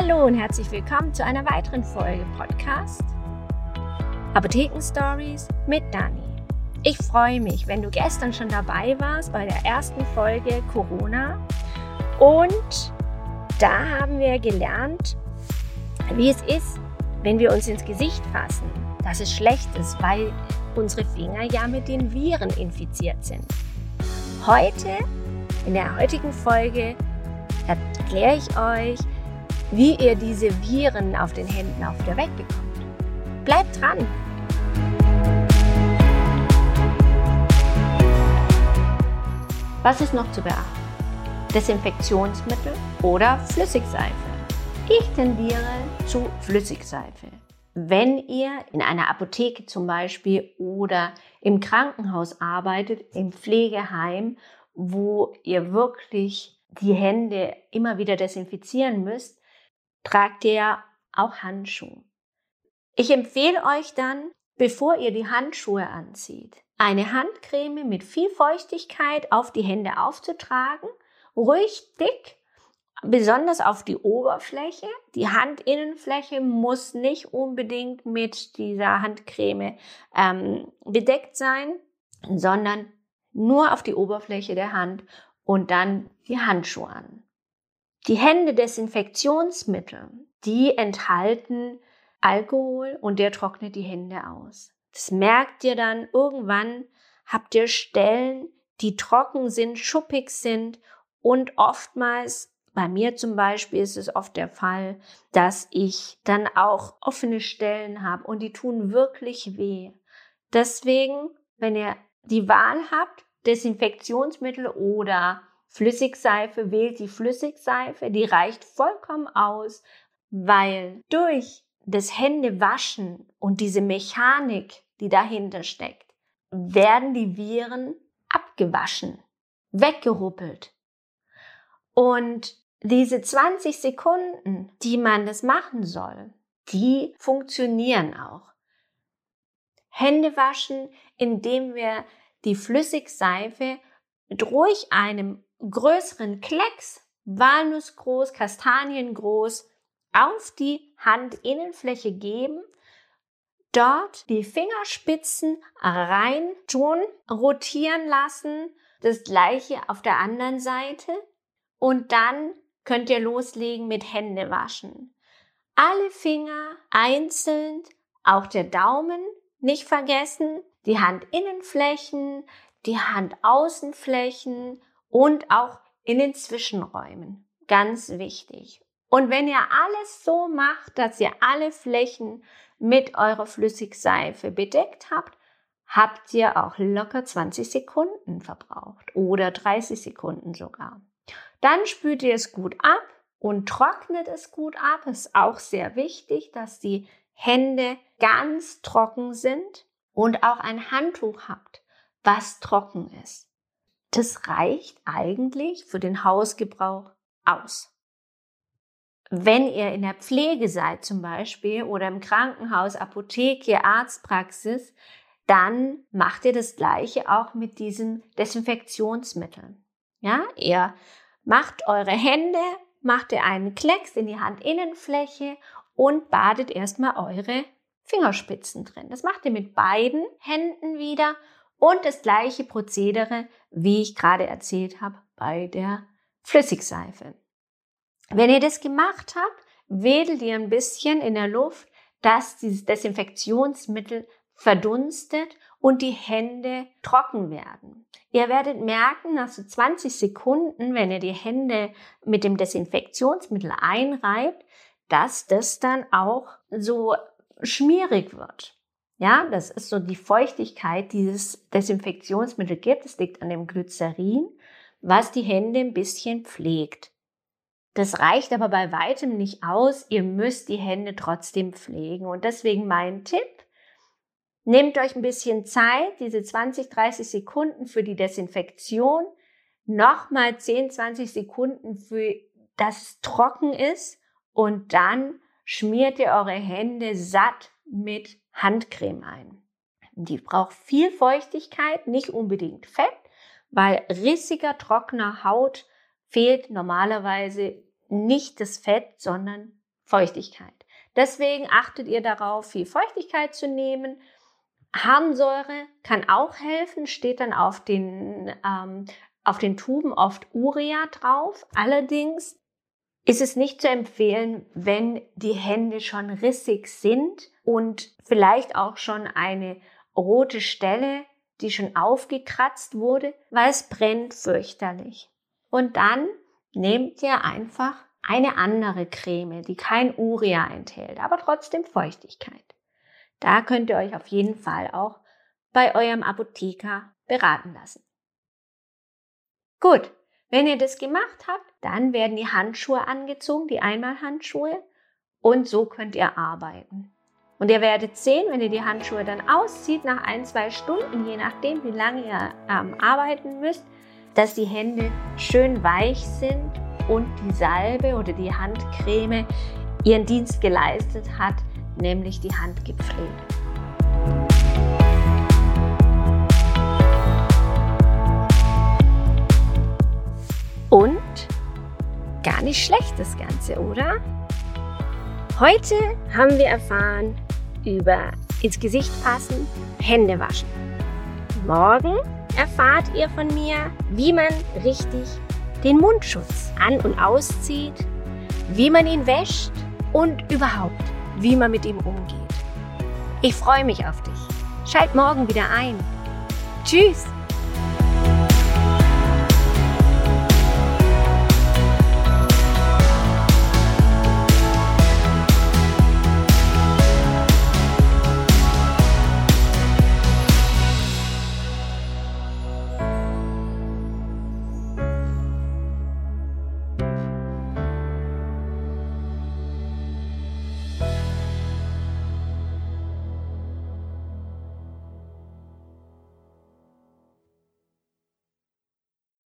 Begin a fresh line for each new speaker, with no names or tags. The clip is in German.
Hallo und herzlich willkommen zu einer weiteren Folge Podcast Apotheken Stories mit Dani. Ich freue mich, wenn du gestern schon dabei warst bei der ersten Folge Corona und da haben wir gelernt, wie es ist, wenn wir uns ins Gesicht fassen, dass es schlecht ist, weil unsere Finger ja mit den Viren infiziert sind. Heute, in der heutigen Folge, erkläre ich euch, wie ihr diese Viren auf den Händen auch wieder wegbekommt. Bleibt dran! Was ist noch zu beachten? Desinfektionsmittel oder Flüssigseife? Ich tendiere zu Flüssigseife. Wenn ihr in einer Apotheke zum Beispiel oder im Krankenhaus arbeitet, im Pflegeheim, wo ihr wirklich die Hände immer wieder desinfizieren müsst, tragt ihr auch Handschuhe. Ich empfehle euch dann, bevor ihr die Handschuhe anzieht, eine Handcreme mit viel Feuchtigkeit auf die Hände aufzutragen, ruhig dick, besonders auf die Oberfläche. Die Handinnenfläche muss nicht unbedingt mit dieser Handcreme ähm, bedeckt sein, sondern nur auf die Oberfläche der Hand und dann die Handschuhe an. Die Hände Desinfektionsmittel, die enthalten Alkohol und der trocknet die Hände aus. Das merkt ihr dann irgendwann, habt ihr Stellen, die trocken sind, schuppig sind und oftmals, bei mir zum Beispiel ist es oft der Fall, dass ich dann auch offene Stellen habe und die tun wirklich weh. Deswegen, wenn ihr die Wahl habt, Desinfektionsmittel oder Flüssigseife wählt die Flüssigseife, die reicht vollkommen aus, weil durch das Händewaschen und diese Mechanik, die dahinter steckt, werden die Viren abgewaschen, weggeruppelt. Und diese 20 Sekunden, die man das machen soll, die funktionieren auch. Hände waschen, indem wir die Flüssigseife ruhig einem größeren Klecks, walnussgroß, kastaniengroß, auf die Handinnenfläche geben, dort die Fingerspitzen rein tun, rotieren lassen, das gleiche auf der anderen Seite und dann könnt ihr loslegen mit Hände waschen. Alle Finger einzeln, auch der Daumen nicht vergessen, die Handinnenflächen, die Handaußenflächen und auch in den Zwischenräumen. Ganz wichtig. Und wenn ihr alles so macht, dass ihr alle Flächen mit eurer Flüssigseife bedeckt habt, habt ihr auch locker 20 Sekunden verbraucht oder 30 Sekunden sogar. Dann spült ihr es gut ab und trocknet es gut ab. Ist auch sehr wichtig, dass die Hände ganz trocken sind und auch ein Handtuch habt, was trocken ist das reicht eigentlich für den Hausgebrauch aus. Wenn ihr in der Pflege seid zum Beispiel oder im Krankenhaus, Apotheke, Arztpraxis, dann macht ihr das Gleiche auch mit diesen Desinfektionsmitteln. Ja, ihr macht eure Hände, macht ihr einen Klecks in die Handinnenfläche und badet erstmal eure Fingerspitzen drin. Das macht ihr mit beiden Händen wieder und das gleiche Prozedere, wie ich gerade erzählt habe, bei der Flüssigseife. Wenn ihr das gemacht habt, wedelt ihr ein bisschen in der Luft, dass dieses Desinfektionsmittel verdunstet und die Hände trocken werden. Ihr werdet merken, nach so 20 Sekunden, wenn ihr die Hände mit dem Desinfektionsmittel einreibt, dass das dann auch so schmierig wird. Ja, das ist so die Feuchtigkeit, die dieses Desinfektionsmittel gibt. Es liegt an dem Glycerin, was die Hände ein bisschen pflegt. Das reicht aber bei weitem nicht aus. Ihr müsst die Hände trotzdem pflegen. Und deswegen mein Tipp. Nehmt euch ein bisschen Zeit, diese 20, 30 Sekunden für die Desinfektion, nochmal 10, 20 Sekunden für dass es trocken ist und dann schmiert ihr eure Hände satt mit Handcreme ein. Die braucht viel Feuchtigkeit, nicht unbedingt Fett, weil rissiger, trockener Haut fehlt normalerweise nicht das Fett, sondern Feuchtigkeit. Deswegen achtet ihr darauf, viel Feuchtigkeit zu nehmen. Harnsäure kann auch helfen, steht dann auf den, ähm, auf den Tuben oft Urea drauf. Allerdings ist es nicht zu empfehlen, wenn die Hände schon rissig sind und vielleicht auch schon eine rote Stelle, die schon aufgekratzt wurde, weil es brennt fürchterlich. Und dann nehmt ihr einfach eine andere Creme, die kein Urea enthält, aber trotzdem Feuchtigkeit. Da könnt ihr euch auf jeden Fall auch bei eurem Apotheker beraten lassen. Gut, wenn ihr das gemacht habt, dann werden die Handschuhe angezogen, die Einmalhandschuhe, und so könnt ihr arbeiten. Und ihr werdet sehen, wenn ihr die Handschuhe dann auszieht, nach ein, zwei Stunden, je nachdem, wie lange ihr ähm, arbeiten müsst, dass die Hände schön weich sind und die Salbe oder die Handcreme ihren Dienst geleistet hat, nämlich die Hand gepflegt. Und gar nicht schlecht das Ganze, oder? Heute haben wir erfahren über ins Gesicht passen, Hände waschen. Morgen erfahrt ihr von mir, wie man richtig den Mundschutz an- und auszieht, wie man ihn wäscht und überhaupt, wie man mit ihm umgeht. Ich freue mich auf dich. Schalt morgen wieder ein. Tschüss!